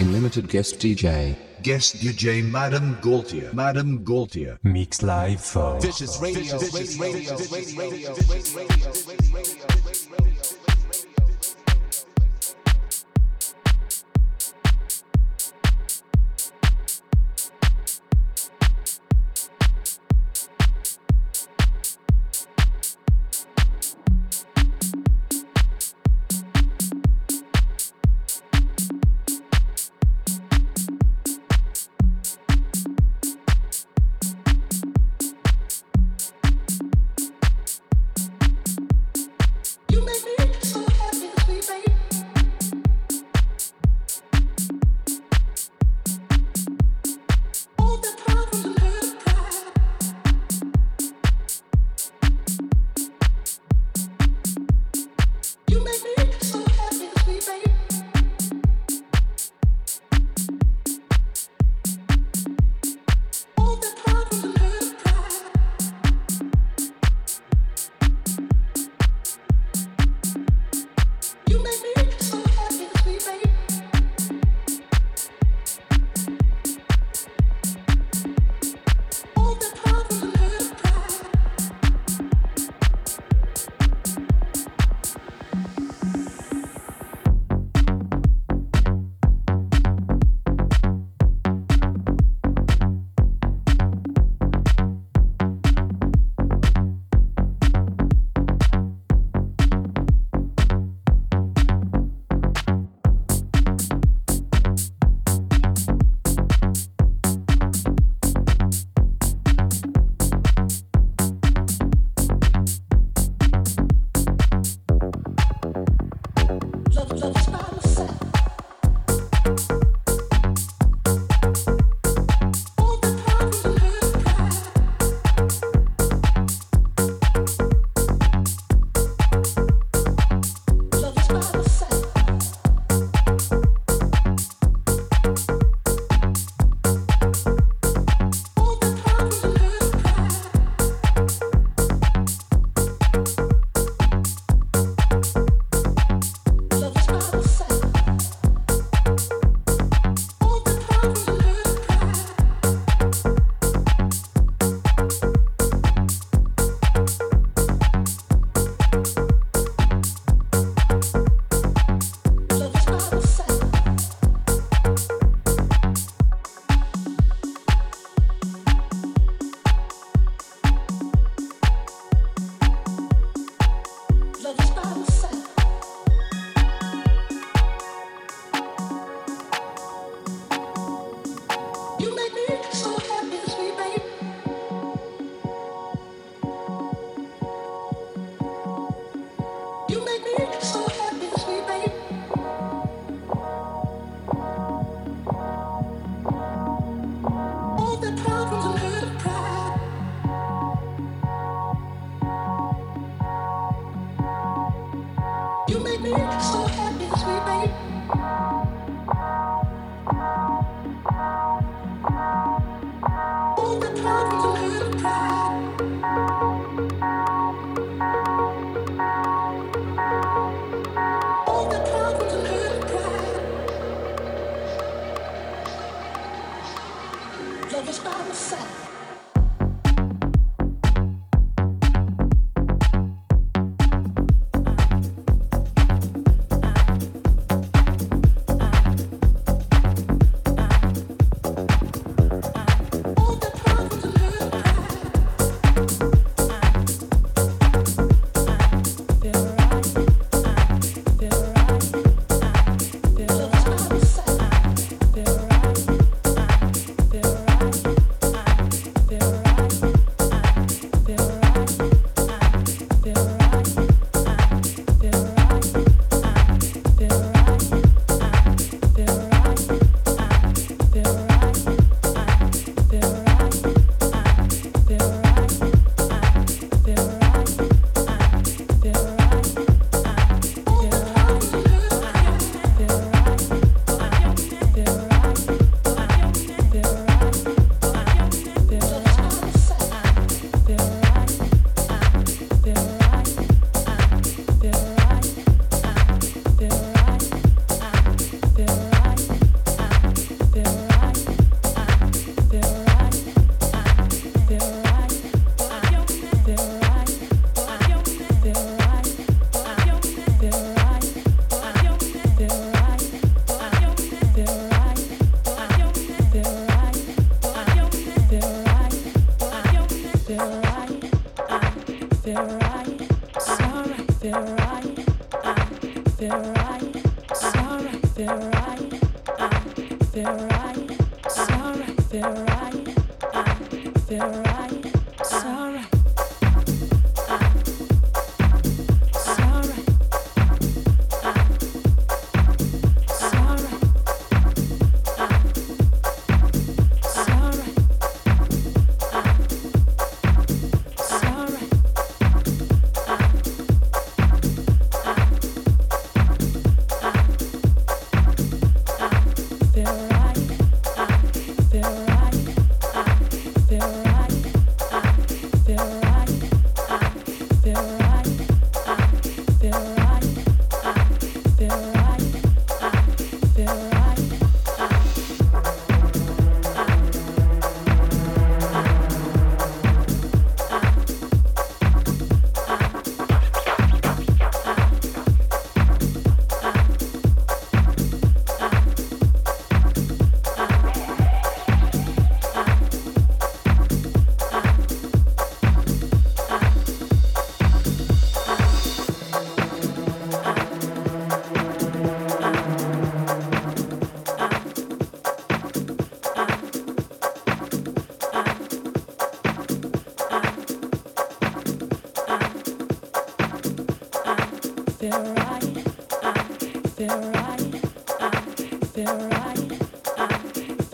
Unlimited guest DJ. Guest DJ Madam Gaultier. Madam Gaultier. Mix Live for Vicious Radio. Vicious Radio. Vicious Radio. Vicious Radio. You make me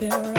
there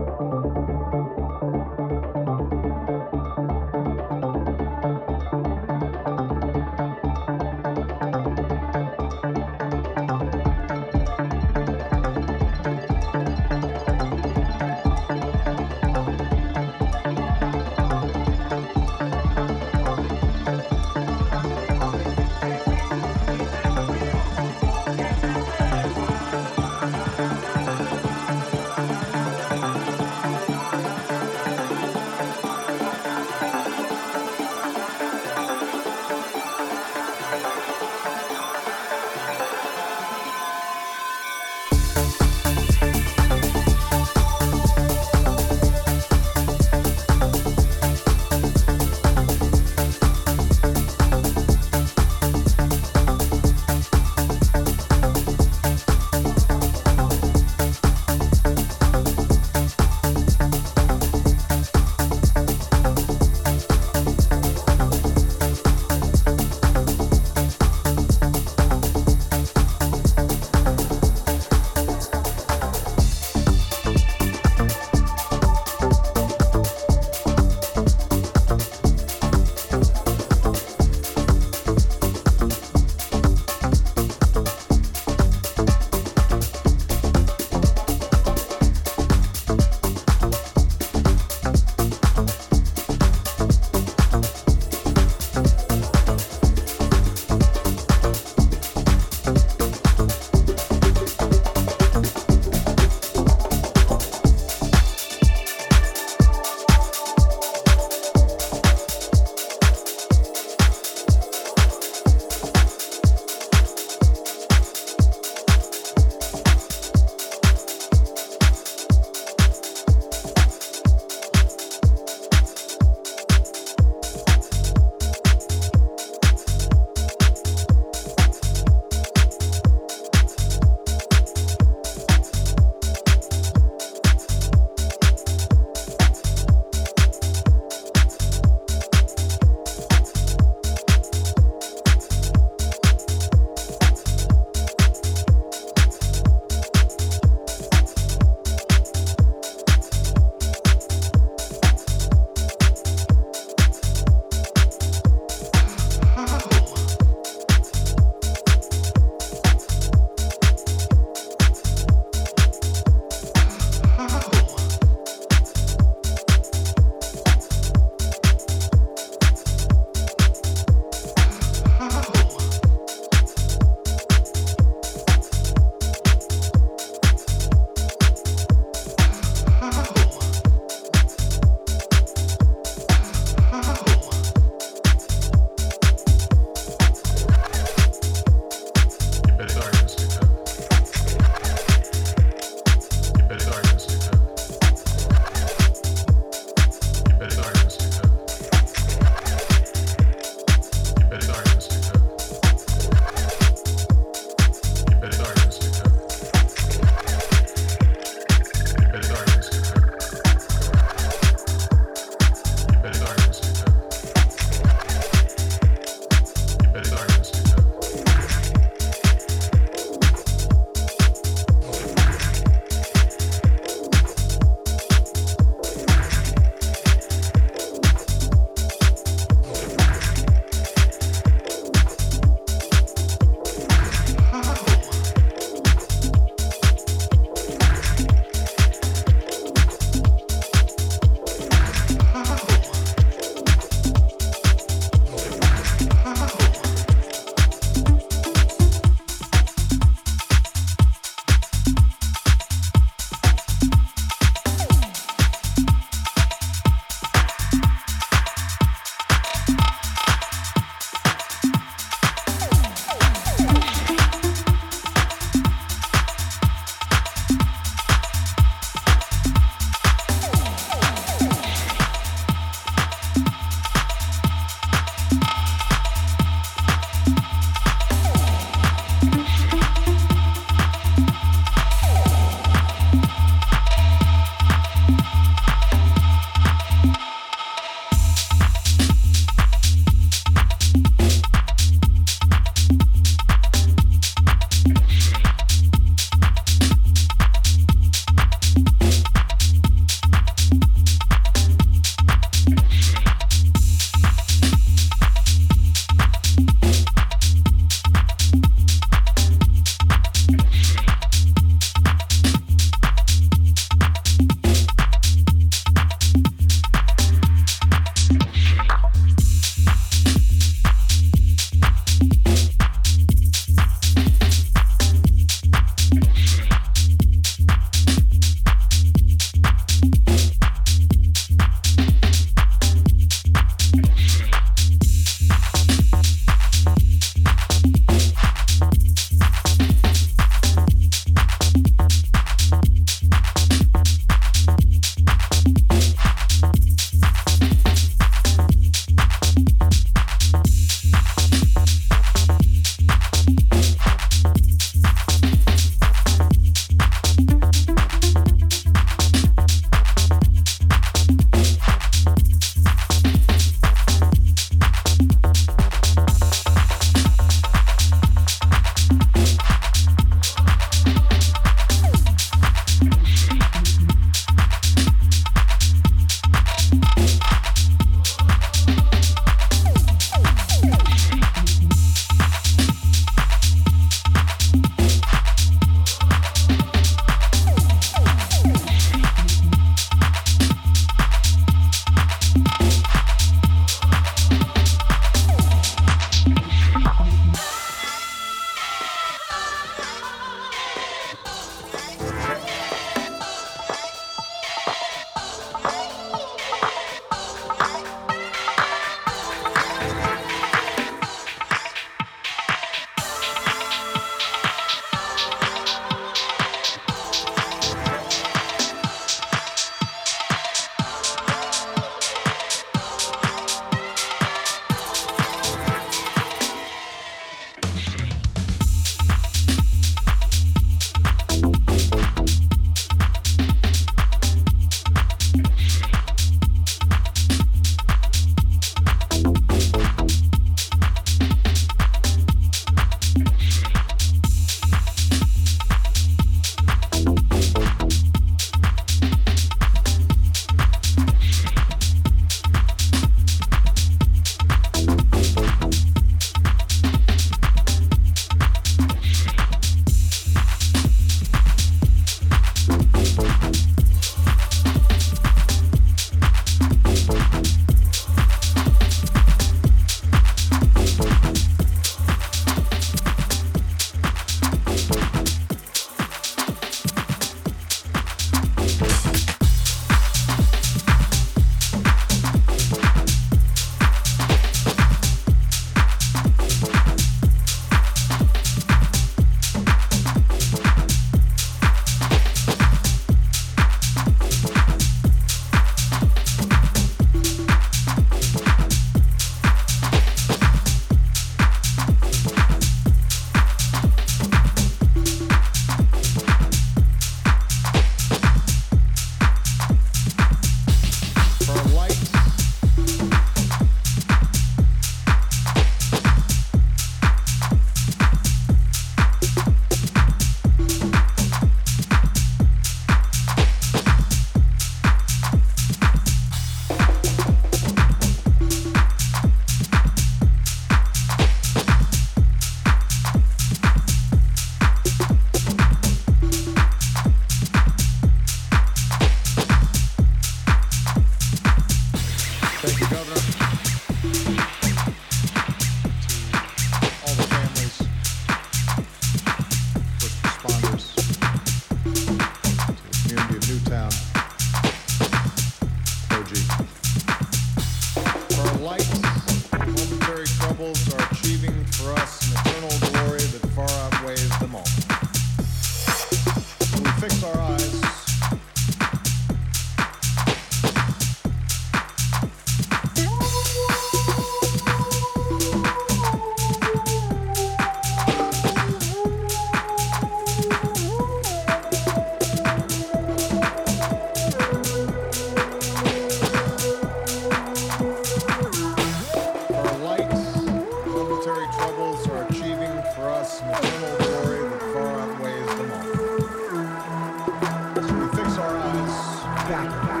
back.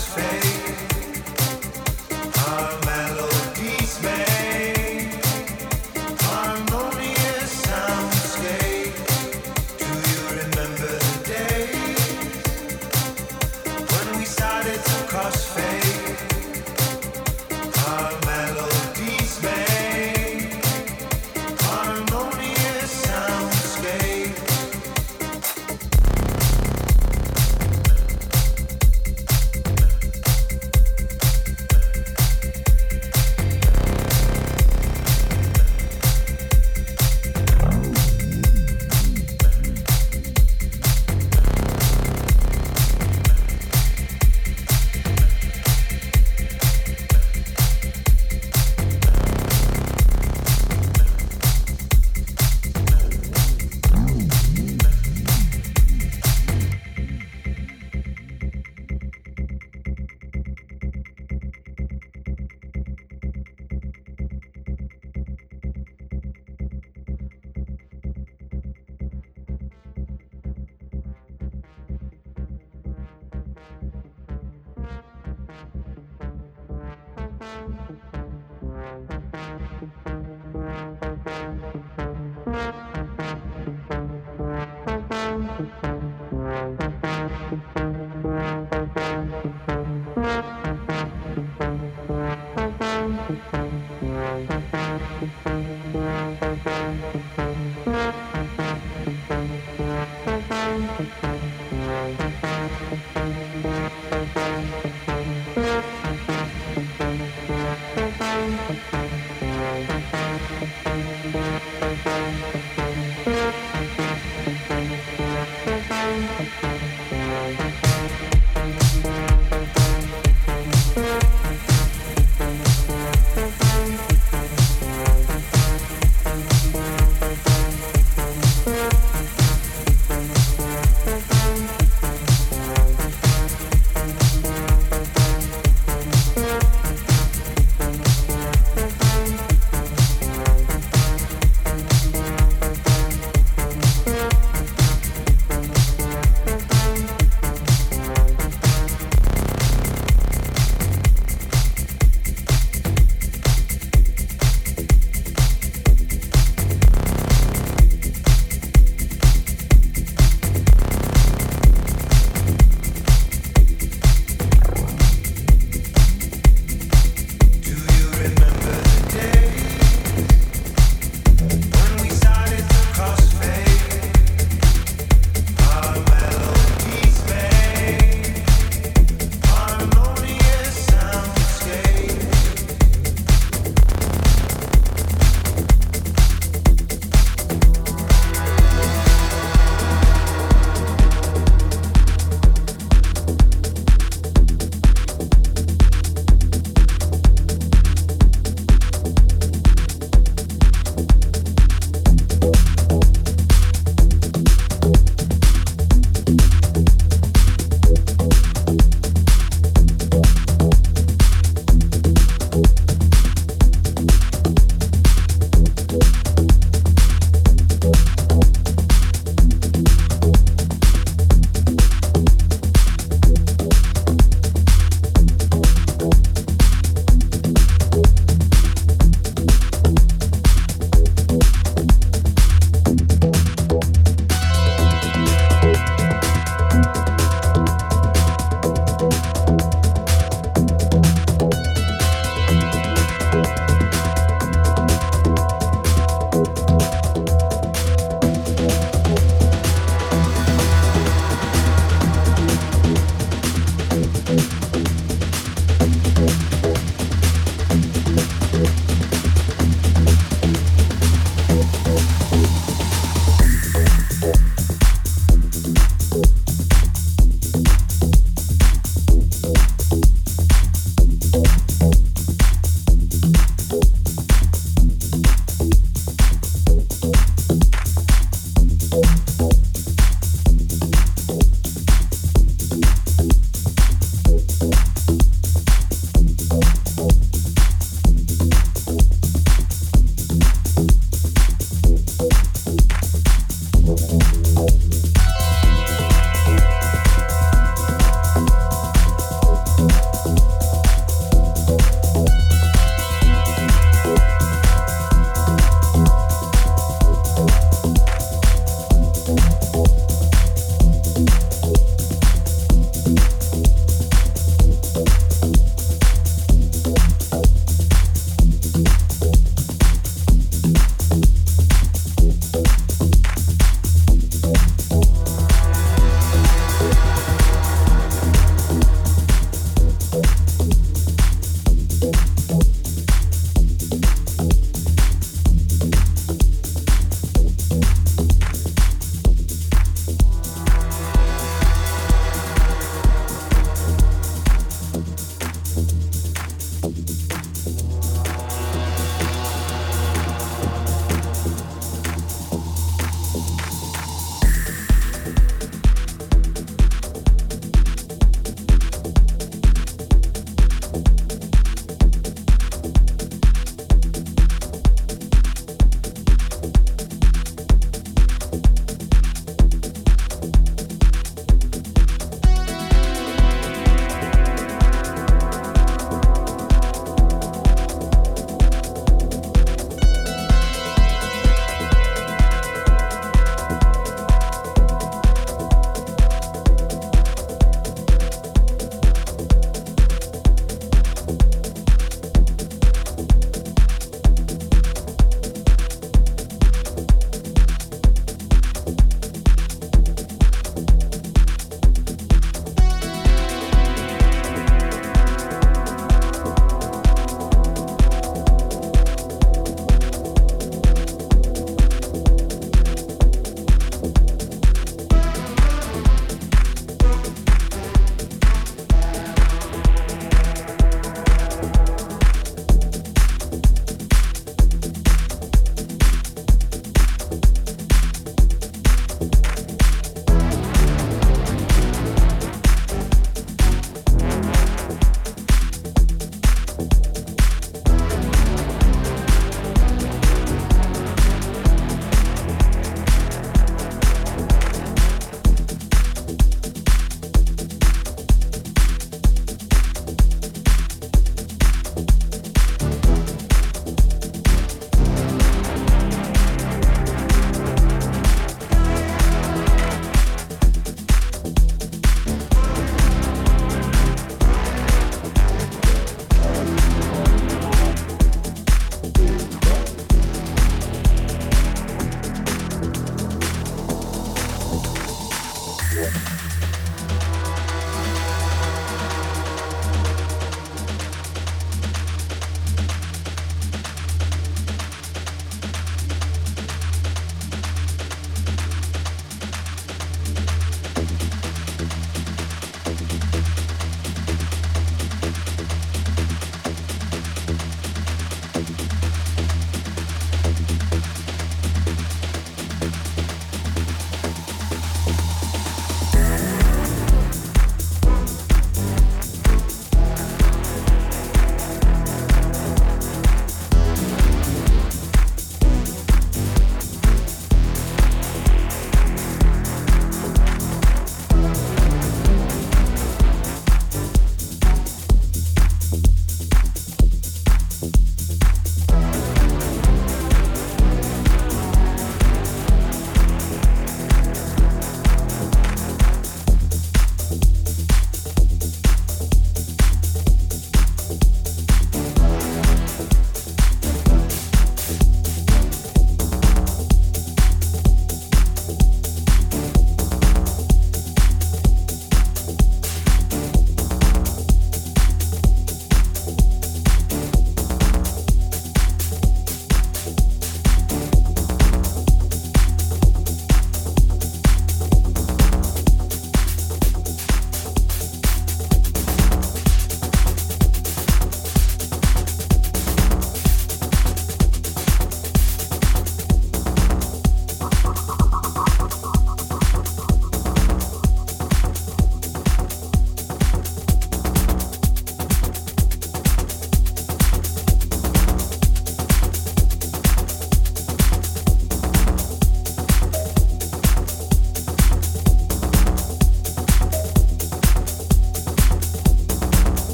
face.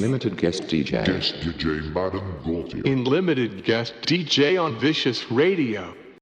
Limited guest DJ. Guest DJ Madame Gaultier. In limited guest DJ on Vicious Radio.